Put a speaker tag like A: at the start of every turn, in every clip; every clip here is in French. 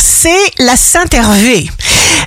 A: c'est la Sainte Hervé.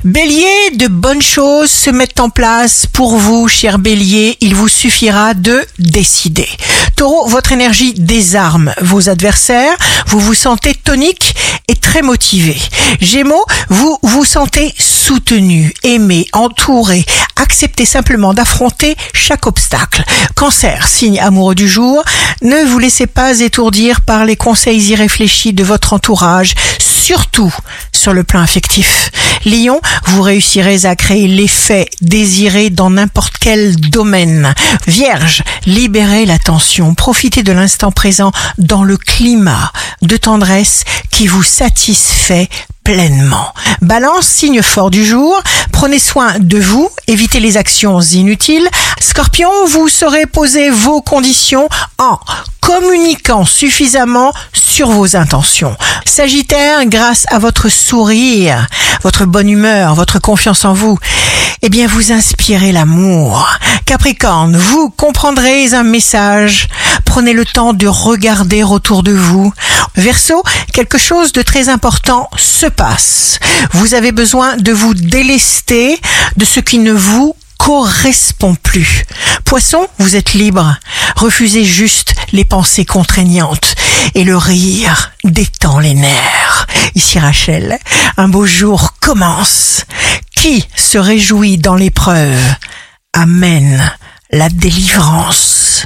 A: Bélier, de bonnes choses se mettent en place pour vous, cher Bélier. Il vous suffira de décider. Taureau, votre énergie désarme vos adversaires. Vous vous sentez tonique et très motivé. Gémeaux, vous vous sentez soutenu, aimé, entouré. Acceptez simplement d'affronter chaque obstacle. Cancer, signe amoureux du jour, ne vous laissez pas étourdir par les conseils irréfléchis de votre entourage, surtout sur le plan affectif. Lion, vous réussirez à créer l'effet désiré dans n'importe quel domaine. Vierge, libérez la tension, profitez de l'instant présent dans le climat de tendresse qui vous satisfait pleinement. Balance, signe fort du jour, prenez soin de vous, évitez les actions inutiles. Scorpion, vous saurez poser vos conditions en communiquant suffisamment sur vos intentions. Sagittaire, grâce à votre sourire, votre bonne humeur, votre confiance en vous, eh bien vous inspirez l'amour. Capricorne, vous comprendrez un message. Prenez le temps de regarder autour de vous. Verseau, quelque chose de très important se passe. Vous avez besoin de vous délester de ce qui ne vous correspond plus. Poisson, vous êtes libre. Refusez juste les pensées contraignantes et le rire détend les nerfs. Ici Rachel, un beau jour commence. Qui se réjouit dans l'épreuve? Amène la délivrance.